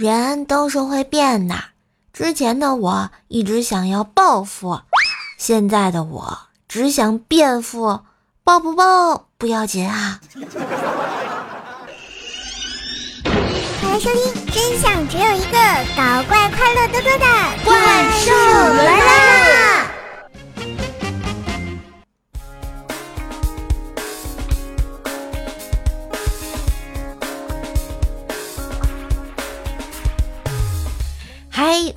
人都是会变的。之前的我一直想要暴富，现在的我只想变富。暴不暴不要紧啊！快来收听，真相只有一个，搞怪快乐多多的怪兽来啦！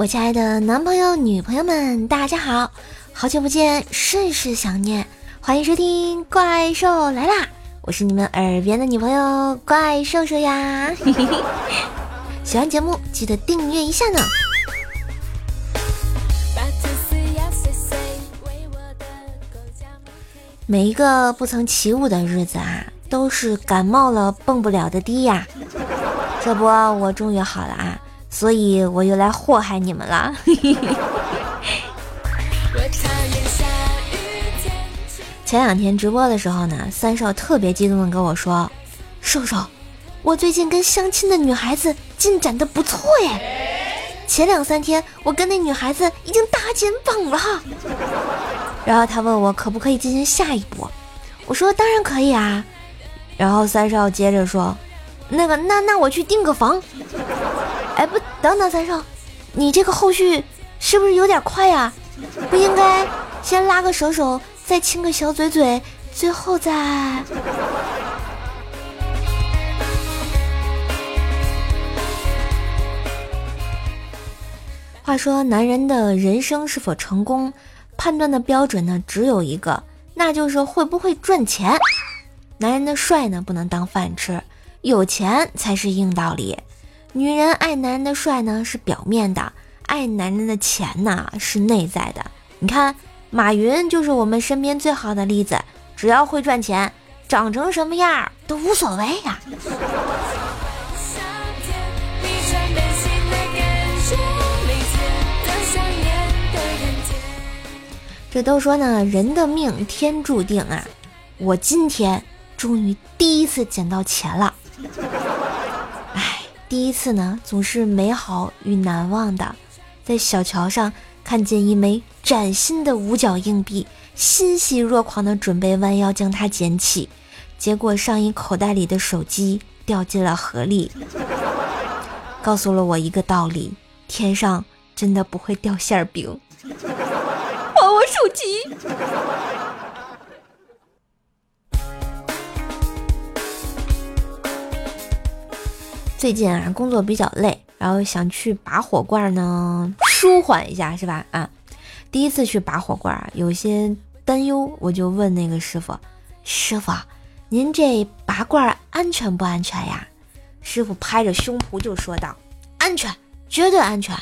我亲爱的男朋友、女朋友们，大家好，好久不见，甚是想念。欢迎收听《怪兽来啦》，我是你们耳边的女朋友怪兽兽呀！喜欢节目记得订阅一下呢。每一个不曾起舞的日子啊，都是感冒了蹦不了的迪呀。这不，我终于好了啊，所以我又来祸害你们了。前两天直播的时候呢，三少特别激动的跟我说：“瘦瘦，我最近跟相亲的女孩子进展的不错耶，前两三天我跟那女孩子已经搭肩膀了。”然后他问我可不可以进行下一步，我说当然可以啊。然后三少接着说：“那个，那那我去订个房。”哎，不，等等，三少，你这个后续是不是有点快呀？不应该先拉个手手？再亲个小嘴嘴，最后再。话说，男人的人生是否成功，判断的标准呢，只有一个，那就是会不会赚钱。男人的帅呢，不能当饭吃，有钱才是硬道理。女人爱男人的帅呢，是表面的；爱男人的钱呢，是内在的。你看。马云就是我们身边最好的例子，只要会赚钱，长成什么样都无所谓呀。这都说呢，人的命天注定啊。我今天终于第一次捡到钱了。第一次呢，总是美好与难忘的，在小桥上。看见一枚崭新的五角硬币，欣喜若狂的准备弯腰将它捡起，结果上衣口袋里的手机掉进了河里，告诉了我一个道理：天上真的不会掉馅儿饼。还我手机！最近啊，工作比较累。然后想去拔火罐呢，舒缓一下是吧？啊，第一次去拔火罐，有些担忧，我就问那个师傅：“师傅，您这拔罐安全不安全呀？”师傅拍着胸脯就说道：“安全，绝对安全！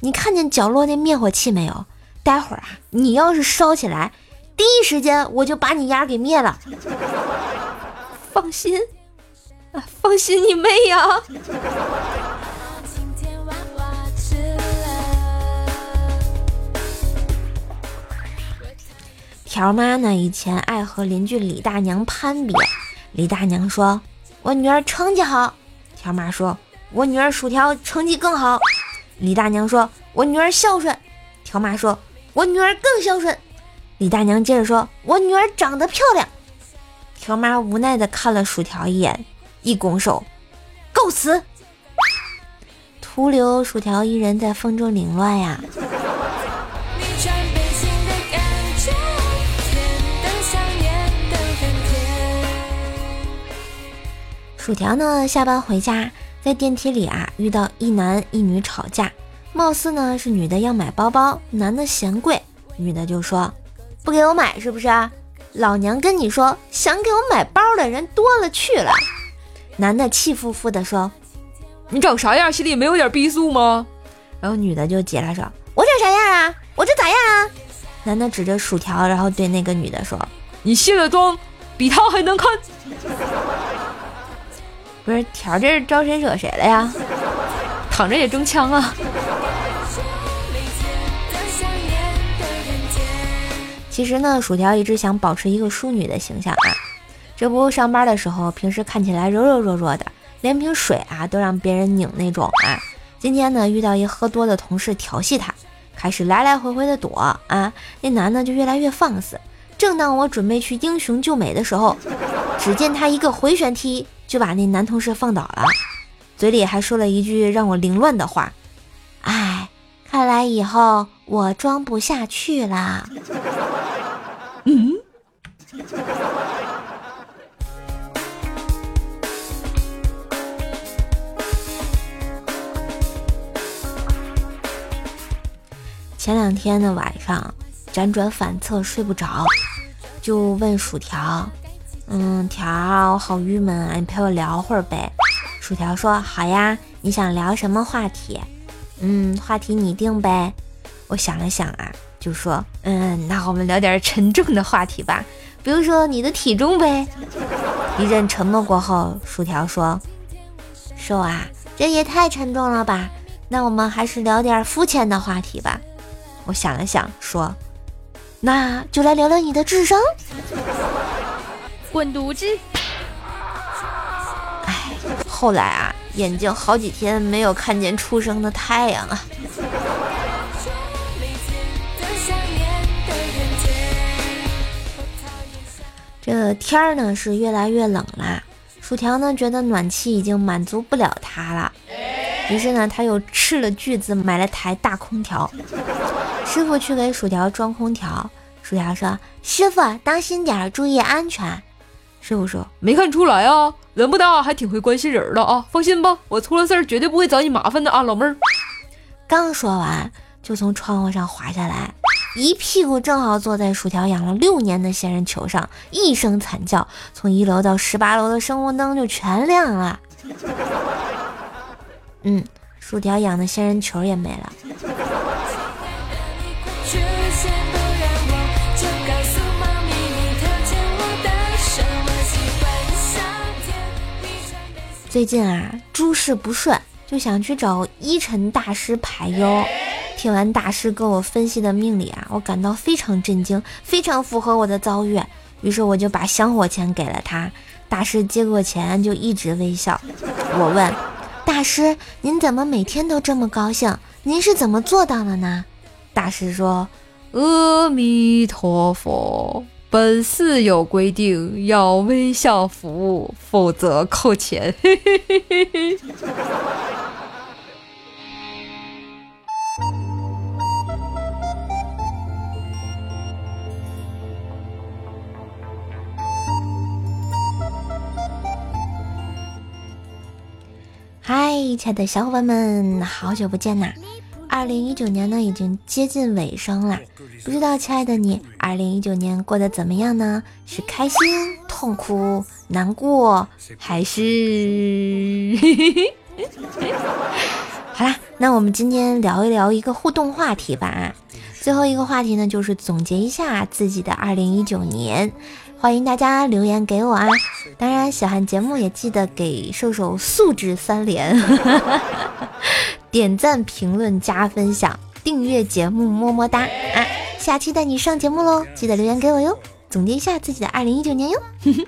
你看见角落那灭火器没有？待会儿啊，你要是烧起来，第一时间我就把你丫给灭了。放心，放心你妹呀！”条妈呢？以前爱和邻居李大娘攀比。李大娘说：“我女儿成绩好。”条妈说：“我女儿薯条成绩更好。”李大娘说：“我女儿孝顺。”条妈说：“我女儿更孝顺。”李大娘接着说：“我女儿长得漂亮。”条妈无奈的看了薯条一眼，一拱手：“告辞。”徒留薯条一人在风中凌乱呀。薯条呢？下班回家，在电梯里啊，遇到一男一女吵架，貌似呢是女的要买包包，男的嫌贵，女的就说：“不给我买是不是？老娘跟你说，想给我买包的人多了去了。”男的气呼呼的说：“你长啥样？心里没有点逼数吗？”然后女的就急了说：“我长啥样啊？我这咋样啊？”男的指着薯条，然后对那个女的说：“你卸了妆，比他还能看。”不是条这是招谁惹谁了呀？躺着也中枪啊！其实呢，薯条一直想保持一个淑女的形象啊。这不上班的时候，平时看起来柔柔弱弱的，连瓶水啊都让别人拧那种啊。今天呢，遇到一喝多的同事调戏他，开始来来回回的躲啊，那男的就越来越放肆。正当我准备去英雄救美的时候，只见他一个回旋踢就把那男同事放倒了，嘴里还说了一句让我凌乱的话：“哎，看来以后我装不下去了。”嗯。前两天的晚上，辗转反侧睡不着，就问薯条：“嗯，条，我好郁闷啊，你陪我聊会儿呗？”薯条说：“好呀，你想聊什么话题？嗯，话题你定呗。”我想了想啊，就说：“嗯，那我们聊点沉重的话题吧，比如说你的体重呗。”一阵沉默过后，薯条说：“瘦啊，这也太沉重了吧？那我们还是聊点肤浅的话题吧。”我想了想，说：“那就来聊聊你的智商。”滚犊子！哎，后来啊，眼睛好几天没有看见初升的太阳啊。这天儿呢是越来越冷啦，薯条呢觉得暖气已经满足不了他了，于是呢他又斥了巨资买了台大空调。师傅去给薯条装空调，薯条说：“师傅，当心点儿，注意安全。”师傅说：“没看出来啊，人不大还挺会关心人的啊，放心吧，我出了事儿绝对不会找你麻烦的啊，老妹儿。”刚说完，就从窗户上滑下来，一屁股正好坐在薯条养了六年的仙人球上，一声惨叫，从一楼到十八楼的声控灯就全亮了。嗯，薯条养的仙人球也没了。最近啊，诸事不顺，就想去找一尘大师排忧。听完大师跟我分析的命理啊，我感到非常震惊，非常符合我的遭遇。于是我就把香火钱给了他。大师接过钱就一直微笑。我问大师：“您怎么每天都这么高兴？您是怎么做到的呢？”大师说：“阿弥陀佛。”本寺有规定，要微笑服务，否则扣钱。嗨，亲爱的小伙伴们，好久不见呐！二零一九年呢，已经接近尾声了，不知道亲爱的你，二零一九年过得怎么样呢？是开心、痛苦、难过，还是？好啦，那我们今天聊一聊一个互动话题吧啊。最后一个话题呢，就是总结一下自己的二零一九年。欢迎大家留言给我啊！当然，喜欢节目也记得给瘦瘦素质三连，点赞、评论、加分享、订阅节目，么么哒啊！下期带你上节目喽，记得留言给我哟！总结一下自己的二零一九年哟。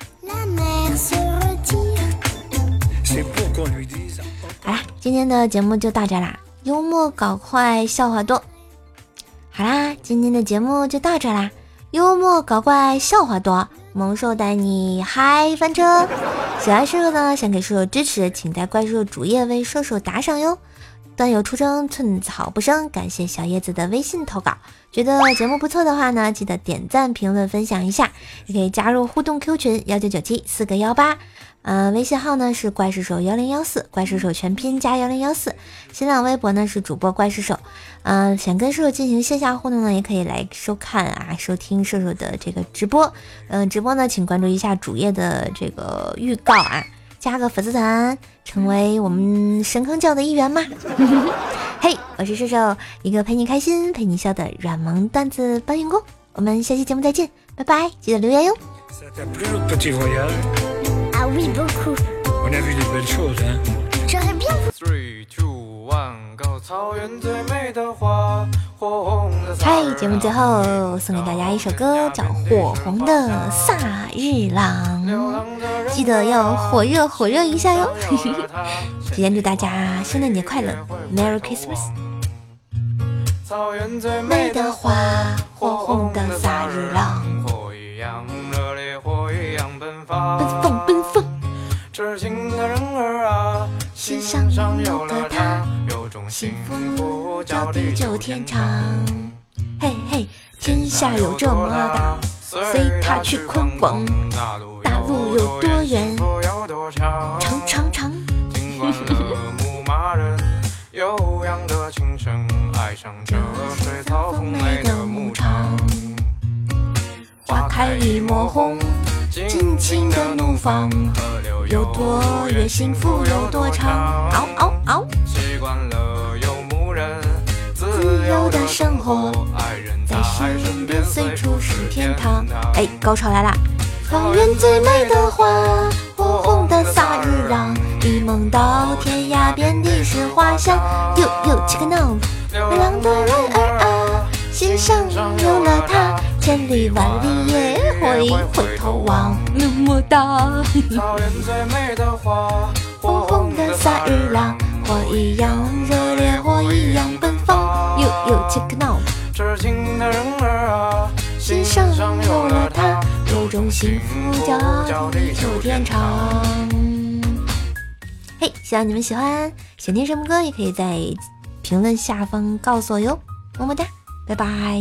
好啦，今天的节目就到这啦，幽默搞快，笑话多。好啦，今天的节目就到这啦，幽默搞怪，笑话多。萌兽带你嗨翻车！喜欢射手呢，想给射手支持，请在怪兽主页为射手打赏哟。段友出征，寸草不生。感谢小叶子的微信投稿。觉得节目不错的话呢，记得点赞、评论、分享一下，也可以加入互动 Q 群幺九九七四个幺八。嗯，微信号呢是怪兽手幺零幺四，怪兽手全拼加幺零幺四。新浪微博呢是主播怪兽手。嗯，想跟射手进行线下互动呢，也可以来收看啊，收听射手的这个直播。嗯，直播呢，请关注一下主页的这个预告啊，加个粉丝团，成为我们神坑教的一员嘛。嘿，我是射手，一个陪你开心、陪你笑的软萌段子搬运工。我们下期节目再见，拜拜，记得留言哟。嗨，节目最后送给大家一首歌，叫《火红的萨日朗》，记得要火热火热一下哟。提前祝大家圣诞节快乐，Merry Christmas！草原最美的花，火红的萨日朗，火一样热烈，火一样奔放，奔放奔放，痴情的人儿啊，心心上有了有种幸幸福福叫叫地久天天长长。。嘿嘿，天下有这么大，随他去宽广，大路有多远，长长长。尽管了牧马人悠扬的琴声，爱上这水草丰美的牧场。花开一抹红，尽情的怒放，河流有多远，幸福有多长。嗷嗷嗷！习惯了游牧人自由的生活，爱人在身边随处是天堂。。哎，高潮来啦！草原最美的花，火红的萨日朗，一梦到天涯，遍地是花香。哟哟，Chicken Now，流浪的人儿啊，心上有了他，千里万里也会回头望。么么哒，草原最美的花，火红的萨日朗，火一样热烈，火一样奔放。哟哟，Chicken Now。痴幸福叫地久天长。嘿，希望你们喜欢，想听什么歌也可以在评论下方告诉我哟，么么哒，拜拜。